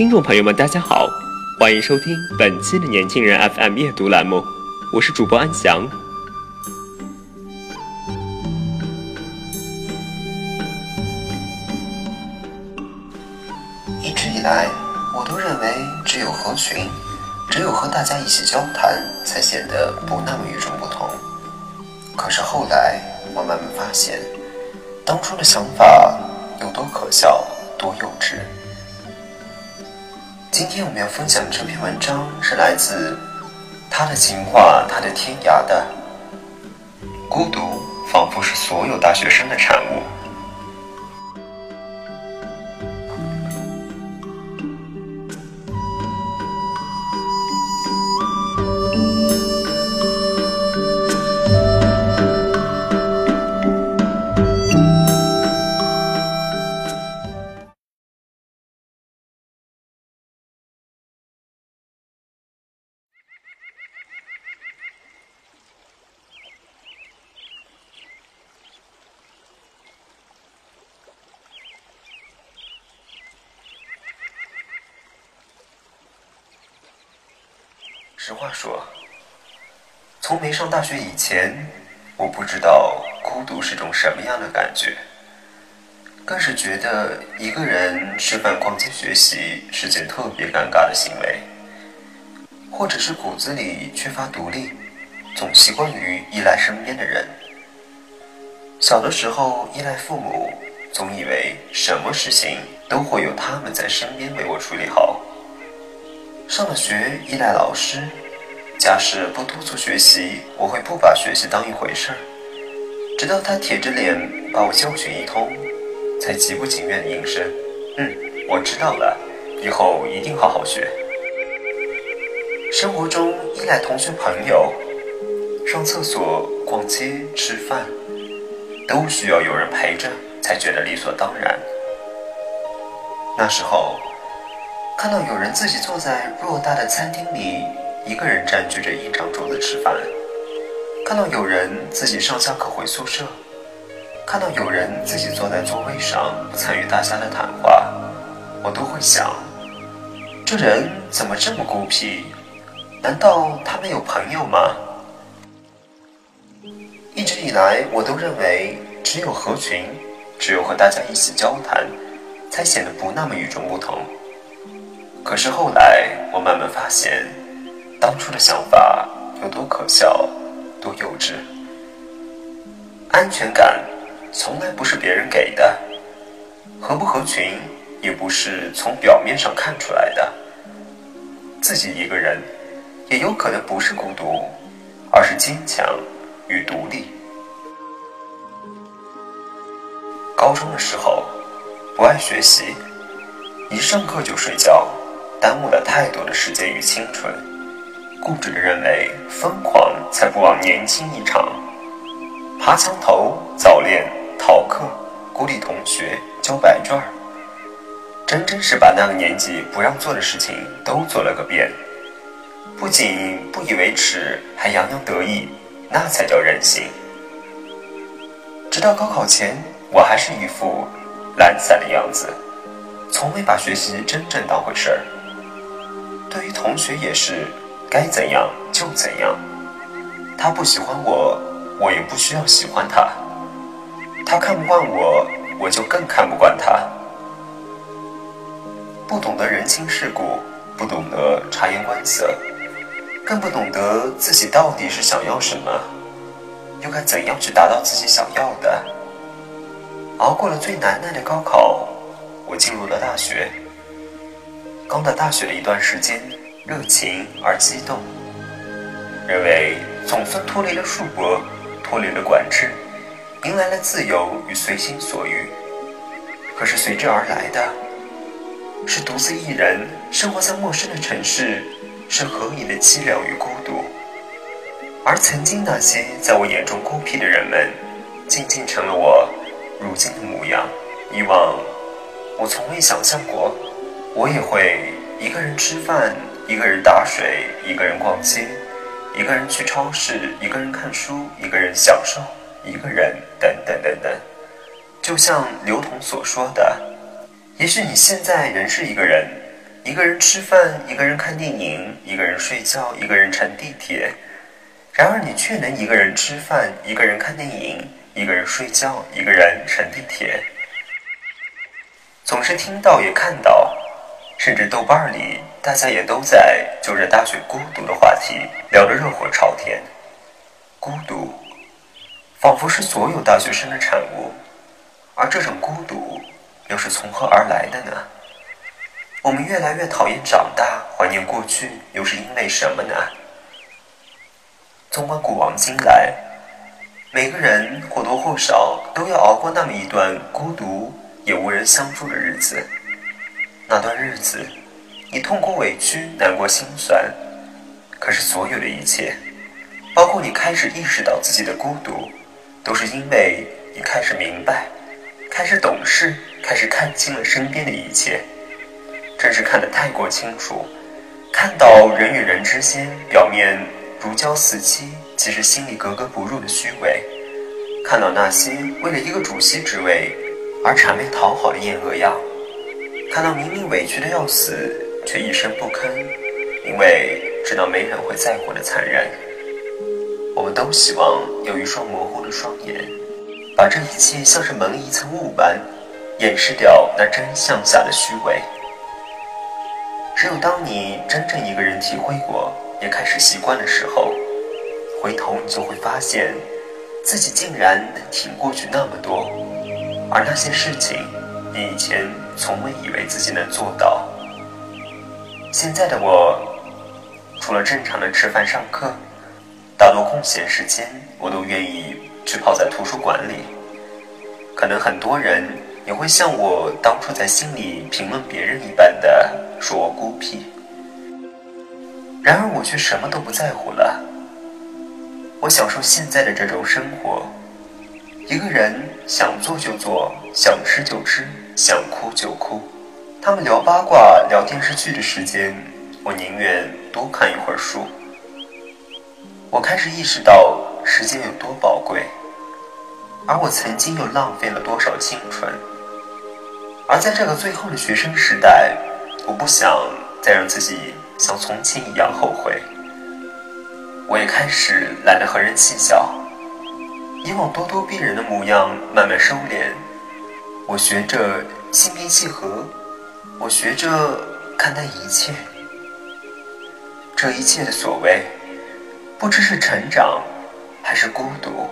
听众朋友们，大家好，欢迎收听本期的年轻人 FM 阅读栏目，我是主播安翔。一直以来，我都认为只有合群，只有和大家一起交谈，才显得不那么与众不同。可是后来，我慢慢发现，当初的想法有多可笑，多幼稚。今天我们要分享这篇文章是来自他的情话，他的天涯的孤独，仿佛是所有大学生的产物。实话说，从没上大学以前，我不知道孤独是种什么样的感觉，更是觉得一个人吃饭、逛街、学习是件特别尴尬的行为，或者是骨子里缺乏独立，总习惯于依赖身边的人。小的时候依赖父母，总以为什么事情都会有他们在身边为我处理好。上了学依赖老师，假使不督促学习，我会不把学习当一回事儿，直到他铁着脸把我教训一通，才极不情愿的应声：“嗯，我知道了，以后一定好好学。”生活中依赖同学朋友，上厕所、逛街、吃饭，都需要有人陪着，才觉得理所当然。那时候。看到有人自己坐在偌大的餐厅里，一个人占据着一张桌子吃饭；看到有人自己上下课回宿舍；看到有人自己坐在座位上参与大家的谈话，我都会想：这人怎么这么孤僻？难道他没有朋友吗？一直以来，我都认为只有合群，只有和大家一起交谈，才显得不那么与众不同。可是后来，我慢慢发现，当初的想法有多可笑，多幼稚。安全感从来不是别人给的，合不合群也不是从表面上看出来的。自己一个人，也有可能不是孤独，而是坚强与独立。高中的时候，不爱学习，一上课就睡觉。耽误了太多的时间与青春，固执的认为疯狂才不枉年轻一场，爬墙头、早恋、逃课、孤立同学、交白卷儿，真真是把那个年纪不让做的事情都做了个遍。不仅不以为耻，还洋洋得意，那才叫任性。直到高考前，我还是一副懒散的样子，从未把学习真正当回事儿。对于同学也是，该怎样就怎样。他不喜欢我，我也不需要喜欢他。他看不惯我，我就更看不惯他。不懂得人情世故，不懂得察言观色，更不懂得自己到底是想要什么。又该怎样去达到自己想要的？熬过了最难耐的高考，我进入了大学。刚到大学的一段时间，热情而激动，认为总算脱离了束缚，脱离了管制，迎来了自由与随心所欲。可是随之而来的，是独自一人生活在陌生的城市，是何以的凄凉与孤独。而曾经那些在我眼中孤僻的人们，渐渐成了我如今的模样。以往，我从未想象过。我也会一个人吃饭，一个人打水，一个人逛街，一个人去超市，一个人看书，一个人享受，一个人等等等等。就像刘同所说的，也许你现在仍是一个人，一个人吃饭，一个人看电影，一个人睡觉，一个人乘地铁。然而你却能一个人吃饭，一个人看电影，一个人睡觉，一个人乘地铁。总是听到也看到。甚至豆瓣里，大家也都在就着大学孤独的话题聊得热火朝天。孤独，仿佛是所有大学生的产物，而这种孤独又是从何而来的呢？我们越来越讨厌长大，怀念过去，又是因为什么呢？纵观古往今来，每个人或多或少都要熬过那么一段孤独也无人相助的日子。那段日子，你痛苦、委屈、难过、心酸，可是所有的一切，包括你开始意识到自己的孤独，都是因为你开始明白，开始懂事，开始看清了身边的一切。正是看得太过清楚，看到人与人之间表面如胶似漆，其实心里格格不入的虚伪；看到那些为了一个主席职位而谄媚讨好的厌恶样。看到明明委屈的要死，却一声不吭，因为知道没人会在乎的残忍。我们都希望有一双模糊的双眼，把这一切像是蒙一层雾般，掩饰掉那真相下的虚伪。只有当你真正一个人体会过，也开始习惯的时候，回头你就会发现，自己竟然能挺过去那么多，而那些事情。你以前从未以为自己能做到，现在的我，除了正常的吃饭上课，大多空闲时间我都愿意去泡在图书馆里。可能很多人也会像我当初在心里评论别人一般的说我孤僻，然而我却什么都不在乎了。我享受现在的这种生活。一个人想做就做，想吃就吃，想哭就哭。他们聊八卦、聊电视剧的时间，我宁愿多看一会儿书。我开始意识到时间有多宝贵，而我曾经又浪费了多少青春。而在这个最后的学生时代，我不想再让自己像从前一样后悔。我也开始懒得和人计较。以往咄咄逼人的模样慢慢收敛，我学着心平气和，我学着看待一切。这一切的所谓，不知是成长，还是孤独，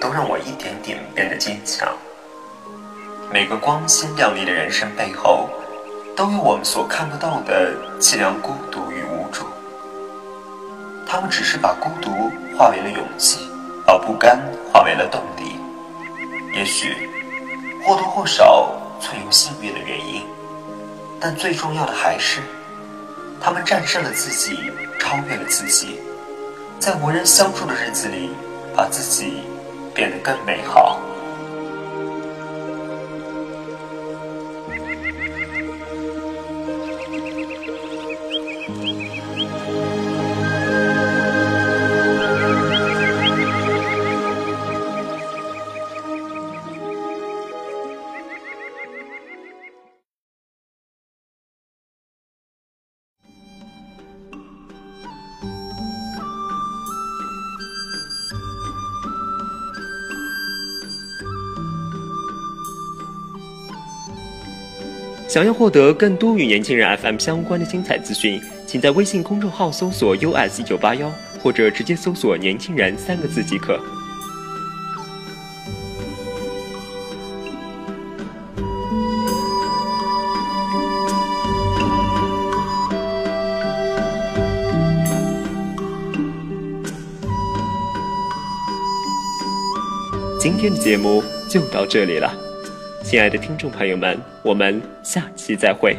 都让我一点点变得坚强。每个光鲜亮丽的人生背后，都有我们所看不到的凄凉、孤独与无助。他们只是把孤独化为了勇气。把不甘化为了动力，也许或多或少存有幸运的原因，但最重要的还是，他们战胜了自己，超越了自己，在无人相助的日子里，把自己变得更美好。想要获得更多与年轻人 fm 相关的精彩资讯请在微信公众号搜索 us 一九八幺或者直接搜索年轻人三个字即可。今天的节目就到这里了。亲爱的听众朋友们，我们下期再会。